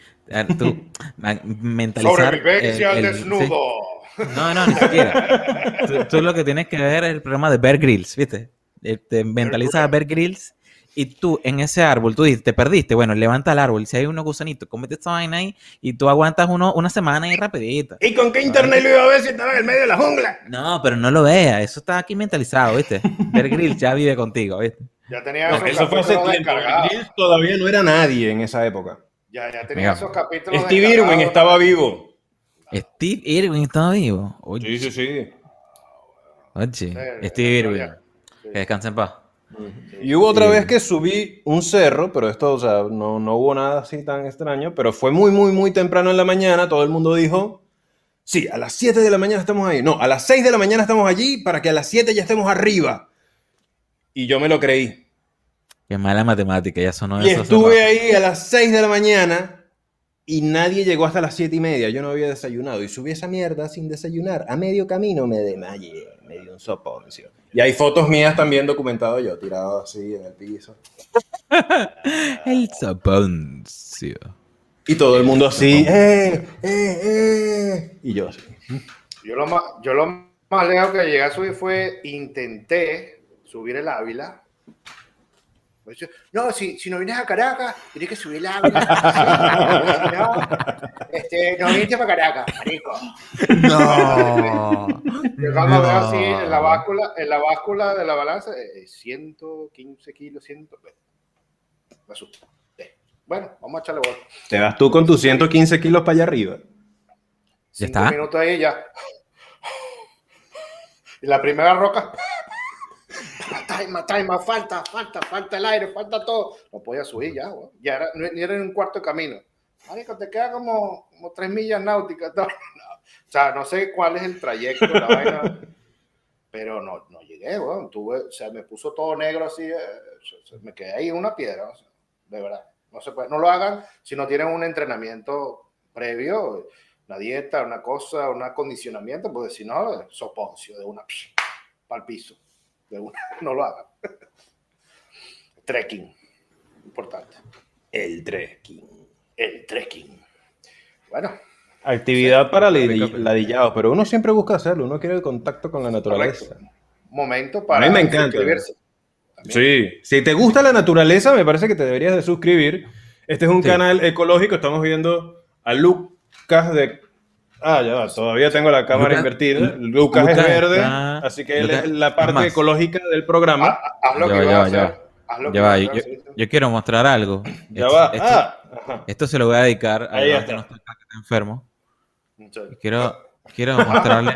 Tú, mentalizar. Sobrevivencia el- al el- desnudo. sí. No, no, ni siquiera. Tú, tú lo que tienes que ver es el programa de Bear Grylls, ¿viste? Eh, Te mentalizas a Bear Grylls y tú en ese árbol, tú dices, te perdiste, bueno, levanta el árbol. Si hay unos gusanitos, comete esta vaina ahí y tú aguantas uno, una semana ahí rapidito. ¿Y con qué internet lo iba a ver si estaba en el medio de la jungla? No, pero no lo veas, eso está aquí mentalizado, ¿viste? Bear Grylls ya vive contigo, ¿viste? Ya tenía No, esos eso fue hace capítulos tiempo. todavía no era nadie en esa época. Ya, ya tenía Mira. esos capítulos Steve. Irwin estaba vivo. Steve Irwin estaba vivo. Oye, Sí, sí, sí. Oye, Steve Irwin. Sí. Que descanse en paz. Y hubo otra vez que subí un cerro, pero esto, o sea, no, no hubo nada así tan extraño, pero fue muy, muy, muy temprano en la mañana, todo el mundo dijo, sí, a las 7 de la mañana estamos ahí, no, a las 6 de la mañana estamos allí para que a las 7 ya estemos arriba. Y yo me lo creí. Qué mala matemática, ya sonó Y eso. hace estuve ahí a las 6 de la mañana y nadie llegó hasta las 7 y media, yo no había desayunado y subí esa mierda sin desayunar. A medio camino me desmayé, me dio un soponcio. Y hay fotos mías también documentadas yo, tirado así en el piso. El soponcio. Y todo el mundo así, ¡eh, eh, eh! Y yo así. Yo lo más, yo lo más lejos que llegué a subir fue, intenté subir el Ávila. Yo, No, si, si no vienes a Caracas, tienes que subir el. Si no, este, no viniste para Caracas, marico. No. Yo cuando veo así en la báscula, en la báscula de la balanza, eh, 115 kilos, 100. Me asusté. Bueno, vamos a echarle bola. Te vas tú con tus 115 kilos para allá arriba. ¿Ya Cinco está? minutos ahí ya. Y la primera roca. Taima, taima, falta, falta, falta el aire, falta todo. No podía subir ya. Ya era, no- era en un cuarto de camino. Marico, te queda como, como tres millas náuticas. todo. No. O sea, no sé cuál es el trayecto. Pero no, no llegué. Tuve, o sea, me puso todo negro así. eh, me quedé ahí en una piedra. de verdad. No se puede. No lo hagan si no tienen un entrenamiento previo una dieta, una cosa, un acondicionamiento, porque si no, soponcio de una para el piso. De una, no lo hagan. Trekking, importante. El trekking. El trekking. Bueno, Actividad para ladi- ladillados, pero uno siempre busca hacerlo, uno quiere el contacto con la naturaleza. correcto. Momento para A mí me encanta. suscribirse. Sí, si te gusta la naturaleza, me parece que te deberías de suscribir. Este es un Sí. canal ecológico, estamos viendo a Lucas de... Ah, ya va, todavía tengo la cámara Lucas- invertida. Lu- Lucas, Lucas es verde, está- así que él Lucas- es la parte más. ecológica del programa. Ah, ah, Haz lo Ya que va, ibas ya va, ya hacer. Haz lo que Ya va, yo, yo quiero mostrar algo. ya Esto- va. Esto, ah, ajá. esto se lo voy a dedicar a está. que no está acá, que está enfermo. Quiero, quiero mostrarle.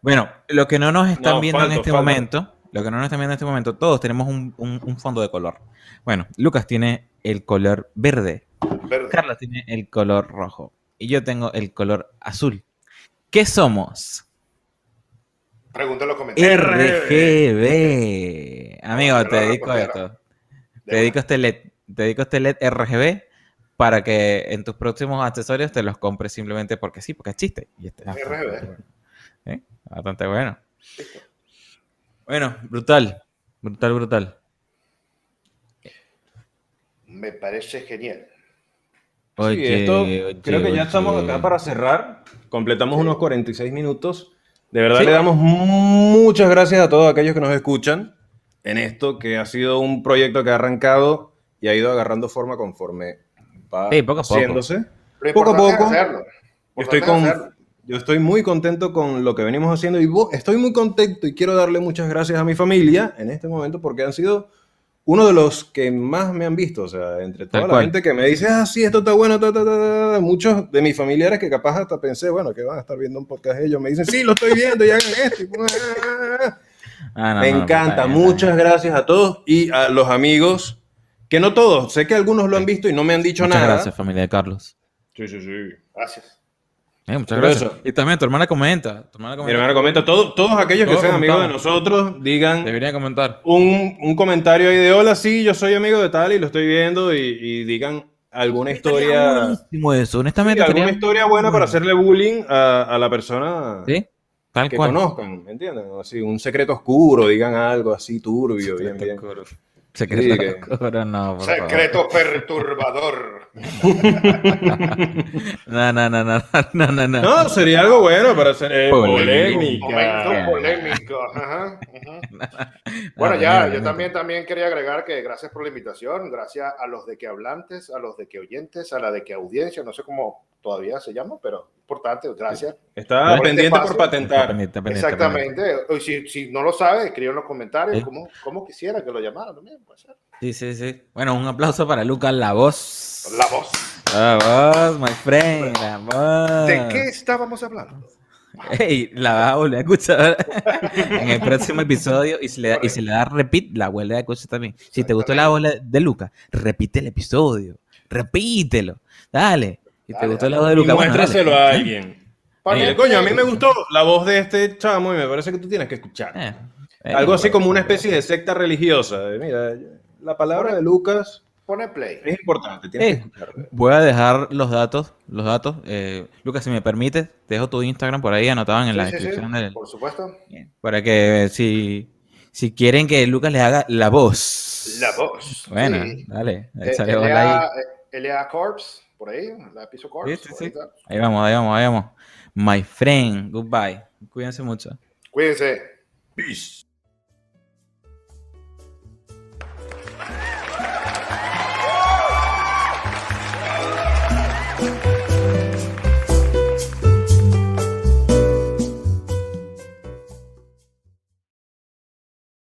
Bueno, lo que no nos están No, viendo en falto, este falto. momento, lo que no nos están viendo en este momento, todos tenemos un, un- un fondo de color. Bueno, Lucas tiene el color verde, verde. Carlos tiene el color rojo y yo tengo el color azul. ¿Qué somos? Pregunta en los comentarios. RGB. Amigo, No, te dedico pues, esto. Te De dedico este LED. Te dedico este LED RGB para que en tus próximos accesorios te los compres simplemente porque sí, porque es chiste. Y este es bastante RGB. bueno. ¿Eh? Bastante bueno. Bueno, brutal. Brutal, brutal. Me parece genial. Sí, Oye, esto oye, creo que ya oye. estamos acá para cerrar. Completamos unos 46 minutos. De verdad Sí. le damos muchas gracias a todos aquellos que nos escuchan en esto que ha sido un proyecto que ha arrancado y ha ido agarrando forma conforme va Sí, poco a poco. haciéndose. Poco a poco. hacerlo. Estoy, con, hacerlo. yo estoy muy contento con lo que venimos haciendo y estoy muy contento y quiero darle muchas gracias a mi familia en este momento porque han sido uno de los que más me han visto. O sea, entre toda Tal la cual. gente que me dice, ah, sí, esto está bueno, ta, ta, ta, ta, ta", muchos de mis familiares que capaz hasta pensé, bueno, que van a estar viendo un podcast ellos, me dicen, sí, lo estoy viendo y hagan esto. y pues, ah". Ah, no, me no, encanta, muchas gracias a todos y a los amigos, que no todos, sé que algunos lo han visto y no me han dicho. Muchas nada. gracias, familia de Carlos. Sí, sí, sí. Gracias. Eh, muchas Por gracias. eso. Y también tu hermana comenta. Tu hermana Mi comenta. hermano comenta, todo- todos aquellos que sean amigos de nosotros, digan Debería comentar. un, un comentario ahí de hola, sí, yo soy amigo de tal y lo estoy viendo y, y digan alguna historia, buenísimo eso, sí, honestamente. alguna estaría- historia buena para hacerle bullying a, a la persona ¿Sí? Tal que cual. conozcan, ¿me entienden? Así, un secreto oscuro, digan algo así turbio, bien, bien. Secreto Sí, que- oscuro, no, por favor. Secreto perturbador. No, no, no, no, no, no, no. No, sería algo bueno para hacer eh, Polémica. Momento polémico. Ajá. Bueno, No, ya, yo también, también quería agregar que gracias por la invitación, gracias a los de que hablantes, a los de que oyentes, a la de que audiencia, no sé cómo todavía se llama, pero importante, gracias. Está Por este pendiente por patentar. pendiente, está pendiente, está pendiente. Exactamente. O Si, si no lo sabe, escribe en los comentarios ¿Eh? cómo, cómo quisiera que lo llamaran también. Puede ser. Sí, sí, sí. Bueno, un aplauso para Lucas, la voz. La voz. La voz, my friend, la voz. ¿De qué estábamos hablando? Ey, la vas a volver a escuchar en el próximo episodio y si le da, y si le da repeat, la vuelve a escuchar también. Si te gustó la voz de Lucas, repite el episodio. Repítelo. Dale. Si te Dale, gustó la voz de Y Lucas, bueno, muéstraselo dale. a alguien. Coño, a mí me gustó la voz de este chamo y me parece que tú tienes que escuchar. Eh, eh, Algo así bueno. como una especie de secta religiosa. Mira, la palabra de Lucas Pone play. es importante. Tienes Eh, que. Voy a dejar los datos, los datos. Eh, Lucas, si me permites, te dejo tu Instagram por ahí anotado en la Sí, sí, descripción del, Por supuesto. para que si, si quieren que Lucas les haga la voz. La voz. Bueno, Sí. dale, Eh, ahí. LA, LA Corps, por ahí, la piso Corps. Ahí vamos, ahí vamos, ahí vamos. My friend, goodbye. Cuídense mucho. Cuídense. Peace.